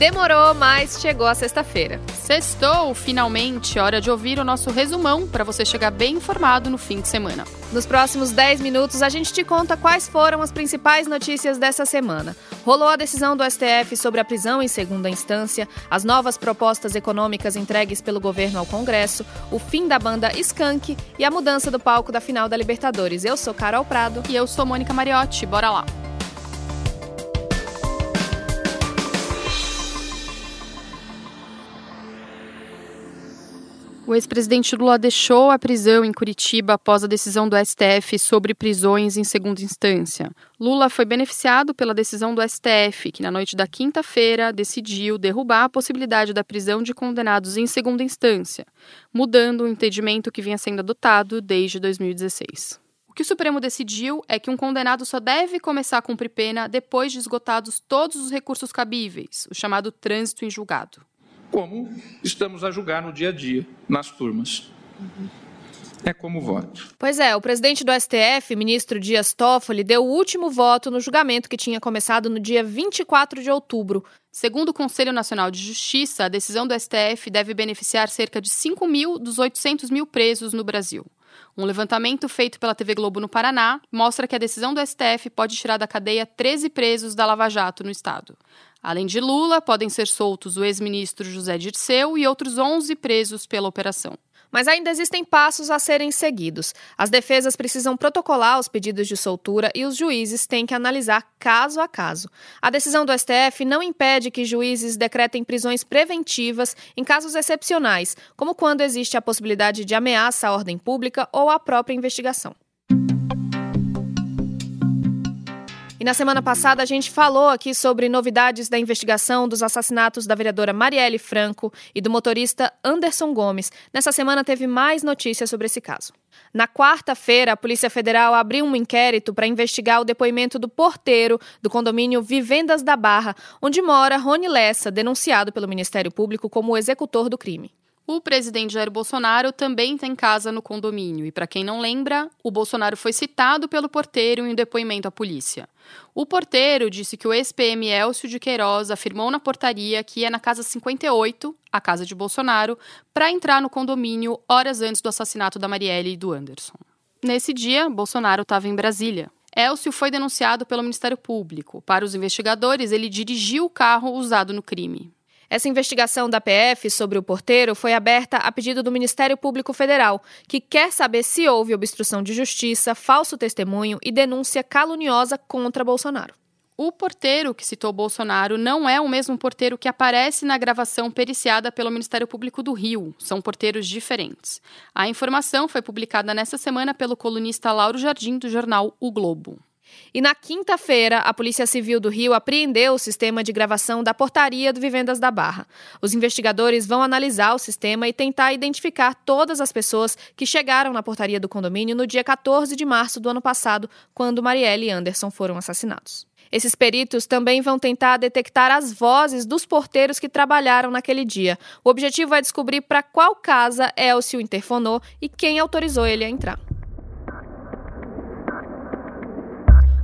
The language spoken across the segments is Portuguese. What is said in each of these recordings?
Demorou, mas chegou a sexta-feira. Sextou, finalmente, hora de ouvir o nosso resumão para você chegar bem informado no fim de semana. Nos próximos 10 minutos, a gente te conta quais foram as principais notícias dessa semana. Rolou a decisão do STF sobre a prisão em segunda instância, as novas propostas econômicas entregues pelo governo ao Congresso, o fim da banda Skank e a mudança do palco da final da Libertadores. Eu sou Carol Prado. E eu sou Mônica Mariotti. Bora lá! O ex-presidente Lula deixou a prisão em Curitiba após a decisão do STF sobre prisões em segunda instância. Lula foi beneficiado pela decisão do STF, que na noite da quinta-feira decidiu derrubar a possibilidade da prisão de condenados em segunda instância, mudando o entendimento que vinha sendo adotado desde 2016. O que o Supremo decidiu é que um condenado só deve começar a cumprir pena depois de esgotados todos os recursos cabíveis, o chamado trânsito em julgado como estamos a julgar no dia a dia, nas turmas. É como voto. Pois é, o presidente do STF, ministro Dias Toffoli, deu o último voto no julgamento que tinha começado no dia 24 de outubro. Segundo o Conselho Nacional de Justiça, a decisão do STF deve beneficiar cerca de 5 mil dos 800 mil presos no Brasil. Um levantamento feito pela TV Globo no Paraná mostra que a decisão do STF pode tirar da cadeia 13 presos da Lava Jato no estado. Além de Lula, podem ser soltos o ex-ministro José Dirceu e outros 11 presos pela operação. Mas ainda existem passos a serem seguidos. As defesas precisam protocolar os pedidos de soltura e os juízes têm que analisar caso a caso. A decisão do STF não impede que juízes decretem prisões preventivas em casos excepcionais, como quando existe a possibilidade de ameaça à ordem pública ou à própria investigação. E na semana passada a gente falou aqui sobre novidades da investigação dos assassinatos da vereadora Marielle Franco e do motorista Anderson Gomes. Nessa semana teve mais notícias sobre esse caso. Na quarta-feira, a Polícia Federal abriu um inquérito para investigar o depoimento do porteiro do condomínio Vivendas da Barra, onde mora Rony Lessa, denunciado pelo Ministério Público como o executor do crime. O presidente Jair Bolsonaro também tem casa no condomínio e, para quem não lembra, o Bolsonaro foi citado pelo porteiro em um depoimento à polícia. O porteiro disse que o ex-PM Elcio de Queiroz afirmou na portaria que ia na casa 58, a casa de Bolsonaro, para entrar no condomínio horas antes do assassinato da Marielle e do Anderson. Nesse dia, Bolsonaro estava em Brasília. Elcio foi denunciado pelo Ministério Público. Para os investigadores, ele dirigiu o carro usado no crime. Essa investigação da PF sobre o porteiro foi aberta a pedido do Ministério Público Federal, que quer saber se houve obstrução de justiça, falso testemunho e denúncia caluniosa contra Bolsonaro. O porteiro que citou Bolsonaro não é o mesmo porteiro que aparece na gravação periciada pelo Ministério Público do Rio. São porteiros diferentes. A informação foi publicada nesta semana pelo colunista Lauro Jardim, do jornal O Globo. E na quinta-feira, a Polícia Civil do Rio apreendeu o sistema de gravação da portaria do Vivendas da Barra. Os investigadores vão analisar o sistema e tentar identificar todas as pessoas que chegaram na portaria do condomínio no dia 14 de março do ano passado, quando Marielle e Anderson foram assassinados. Esses peritos também vão tentar detectar as vozes dos porteiros que trabalharam naquele dia. O objetivo é descobrir para qual casa Elcio interfonou e quem autorizou ele a entrar.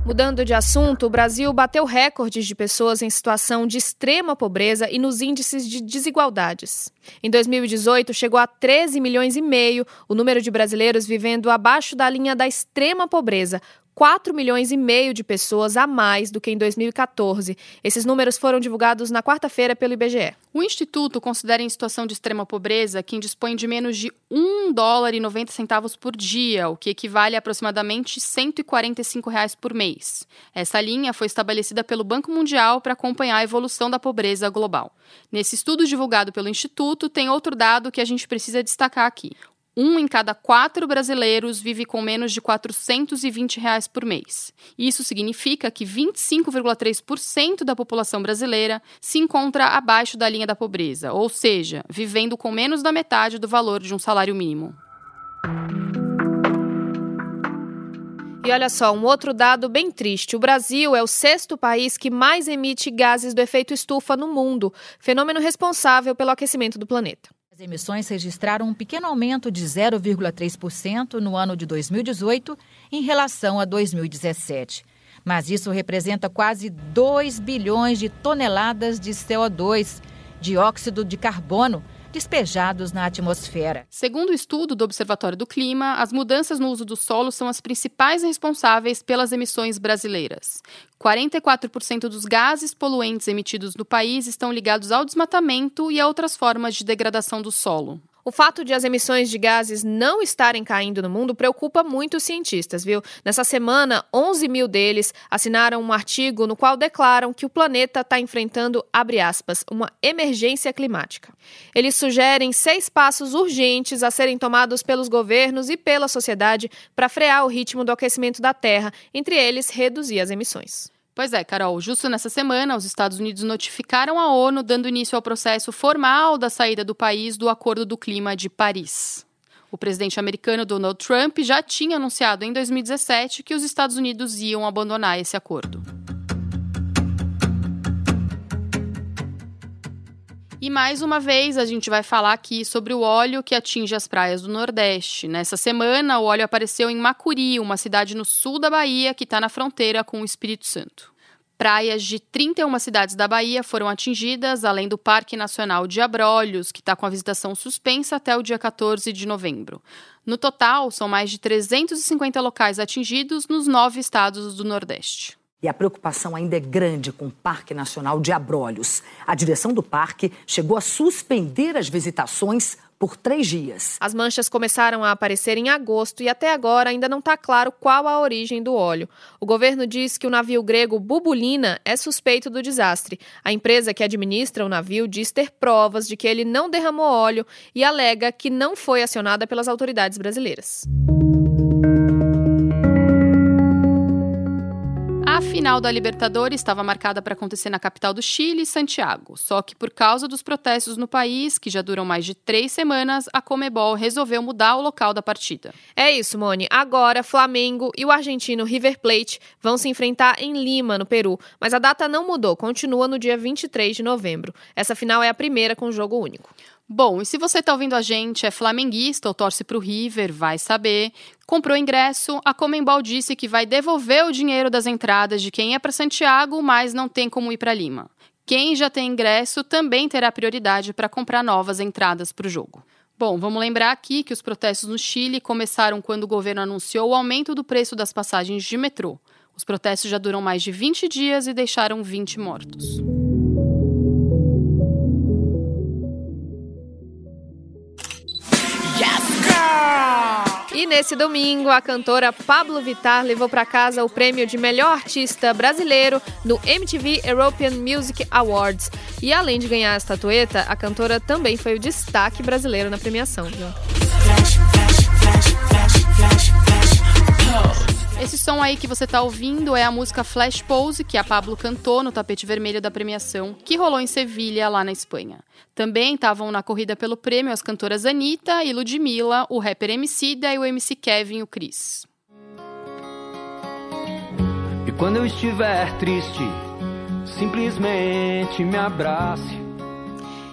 Mudando de assunto, o Brasil bateu recordes de pessoas em situação de extrema pobreza e nos índices de desigualdades. Em 2018, chegou a 13 milhões e meio o número de brasileiros vivendo abaixo da linha da extrema pobreza, 4 milhões e meio de pessoas a mais do que em 2014. Esses números foram divulgados na quarta-feira pelo IBGE. O Instituto considera em situação de extrema pobreza quem dispõe de menos de 1 dólar e 90 centavos por dia, o que equivale a aproximadamente 145 reais por mês. Essa linha foi estabelecida pelo Banco Mundial para acompanhar a evolução da pobreza global. Nesse estudo divulgado pelo Instituto, tem outro dado que a gente precisa destacar aqui. Um em cada quatro brasileiros vive com menos de 420 reais por mês. Isso significa que 25,3% da população brasileira se encontra abaixo da linha da pobreza, ou seja, vivendo com menos da metade do valor de um salário mínimo. E olha só, um outro dado bem triste: o Brasil é o sexto país que mais emite gases do efeito estufa no mundo, fenômeno responsável pelo aquecimento do planeta. As emissões registraram um pequeno aumento de 0,3% no ano de 2018 em relação a 2017. Mas isso representa quase 2 bilhões de toneladas de CO2, dióxido de carbono, despejados na atmosfera. Segundo o estudo do Observatório do Clima, as mudanças no uso do solo são as principais responsáveis pelas emissões brasileiras. 44% dos gases poluentes emitidos no país estão ligados ao desmatamento e a outras formas de degradação do solo. O fato de as emissões de gases não estarem caindo no mundo preocupa muito os cientistas, viu? Nessa semana, 11 mil deles assinaram um artigo no qual declaram que o planeta está enfrentando, abre aspas, uma emergência climática. Eles sugerem seis passos urgentes a serem tomados pelos governos e pela sociedade para frear o ritmo do aquecimento da Terra, entre eles reduzir as emissões. Pois é, Carol, justo nessa semana, os Estados Unidos notificaram a ONU dando início ao processo formal da saída do país do Acordo do Clima de Paris. O presidente americano Donald Trump já tinha anunciado em 2017 que os Estados Unidos iam abandonar esse acordo. E mais uma vez a gente vai falar aqui sobre o óleo que atinge as praias do Nordeste. Nessa semana, o óleo apareceu em Macuri, uma cidade no sul da Bahia que está na fronteira com o Espírito Santo. Praias de 31 cidades da Bahia foram atingidas, além do Parque Nacional de Abrolhos, que está com a visitação suspensa até o dia 14 de novembro. No total, são mais de 350 locais atingidos nos nove estados do Nordeste. E a preocupação ainda é grande com o Parque Nacional de Abrolhos. A direção do parque chegou a suspender as visitações por três dias. As manchas começaram a aparecer em agosto e até agora ainda não está claro qual a origem do óleo. O governo diz que o navio grego Bubulina é suspeito do desastre. A empresa que administra o navio diz ter provas de que ele não derramou óleo e alega que não foi acionada pelas autoridades brasileiras. Final da Libertadores estava marcada para acontecer na capital do Chile, Santiago. Só que por causa dos protestos no país, que já duram mais de três semanas, a Comebol resolveu mudar o local da partida. É isso, Mone. Agora, Flamengo e o argentino River Plate vão se enfrentar em Lima, no Peru. Mas a data não mudou, continua no dia 23 de novembro. Essa final é a primeira com jogo único. Bom, e se você está ouvindo a gente, é flamenguista ou torce para o River, vai saber. Comprou ingresso, a Comembol disse que vai devolver o dinheiro das entradas de quem é para Santiago, mas não tem como ir para Lima. Quem já tem ingresso também terá prioridade para comprar novas entradas para o jogo. Bom, vamos lembrar aqui que os protestos no Chile começaram quando o governo anunciou o aumento do preço das passagens de metrô. Os protestos já duram mais de 20 dias e deixaram 20 mortos. Nesse domingo, a cantora Pablo Vittar levou para casa o prêmio de melhor artista brasileiro no MTV European Music Awards. E além de ganhar a estatueta, a cantora também foi o destaque brasileiro na premiação. Viu? Esse som aí que você tá ouvindo é a música Flash Pose, que a Pablo cantou no tapete vermelho da premiação, que rolou em Sevilha, lá na Espanha. Também estavam na corrida pelo prêmio as cantoras Anitta e Ludmilla, o rapper MC da e o MC Kevin, o Chris. E quando eu estiver triste, simplesmente me abrace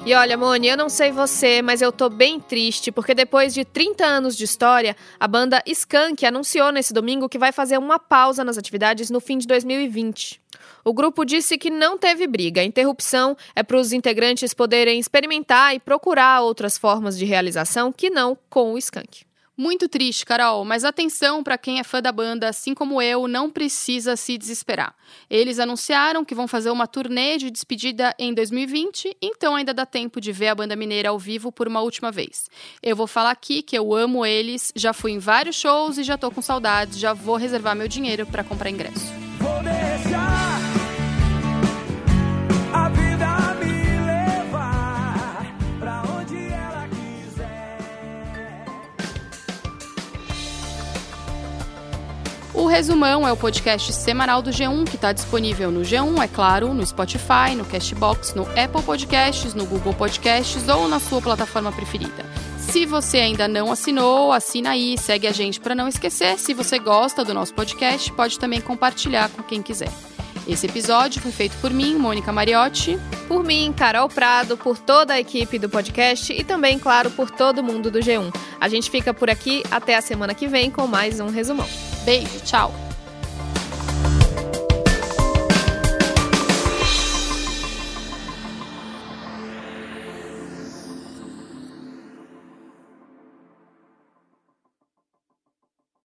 e olha, Moni, eu não sei você, mas eu tô bem triste porque depois de 30 anos de história, a banda Skank anunciou nesse domingo que vai fazer uma pausa nas atividades no fim de 2020. O grupo disse que não teve briga. A interrupção é para os integrantes poderem experimentar e procurar outras formas de realização que não com o Skank. Muito triste, Carol, mas atenção para quem é fã da banda, assim como eu, não precisa se desesperar. Eles anunciaram que vão fazer uma turnê de despedida em 2020, então ainda dá tempo de ver a banda mineira ao vivo por uma última vez. Eu vou falar aqui que eu amo eles, já fui em vários shows e já tô com saudades, já vou reservar meu dinheiro para comprar ingresso. Vou deixar Resumão é o podcast semanal do G1 que está disponível no G1, é claro, no Spotify, no Castbox, no Apple Podcasts, no Google Podcasts ou na sua plataforma preferida. Se você ainda não assinou, assina aí, segue a gente para não esquecer. Se você gosta do nosso podcast, pode também compartilhar com quem quiser. Esse episódio foi feito por mim, Mônica Mariotti. Por mim, Carol Prado, por toda a equipe do podcast e também, claro, por todo mundo do G1. A gente fica por aqui até a semana que vem com mais um resumão. Beijo, tchau!